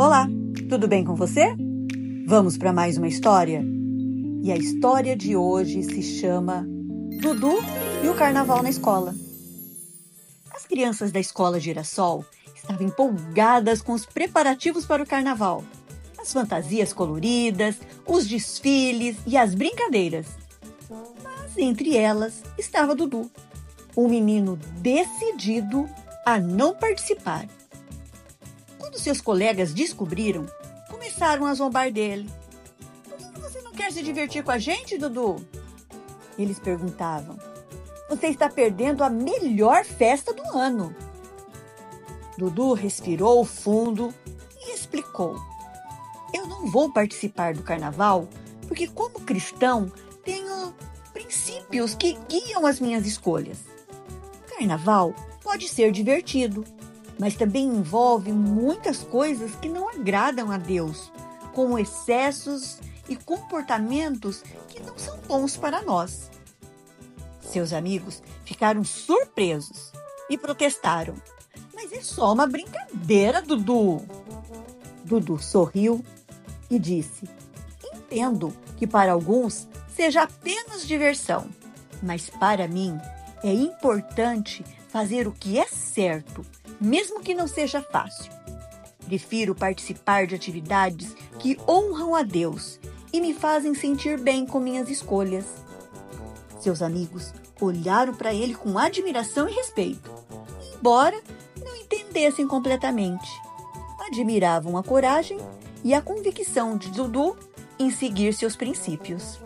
Olá, tudo bem com você? Vamos para mais uma história? E a história de hoje se chama Dudu e o Carnaval na Escola. As crianças da escola Girassol estavam empolgadas com os preparativos para o carnaval. As fantasias coloridas, os desfiles e as brincadeiras. Mas entre elas estava Dudu, um menino decidido a não participar. Quando seus colegas descobriram, começaram a zombar dele. Por que você não quer se divertir com a gente, Dudu? Eles perguntavam. Você está perdendo a melhor festa do ano. Dudu respirou fundo e explicou: Eu não vou participar do carnaval porque, como cristão, tenho princípios que guiam as minhas escolhas. Carnaval pode ser divertido, mas também envolve muitas coisas que não agradam a Deus, como excessos e comportamentos que não são bons para nós. Seus amigos ficaram surpresos e protestaram. Mas é só uma brincadeira, Dudu. Dudu sorriu e disse: Entendo que para alguns seja apenas diversão, mas para mim é importante fazer o que é certo, mesmo que não seja fácil. Prefiro participar de atividades que honram a Deus e me fazem sentir bem com minhas escolhas. Seus amigos olharam para ele com admiração e respeito, embora não entendessem completamente. Admiravam a coragem e a convicção de Dudu em seguir seus princípios.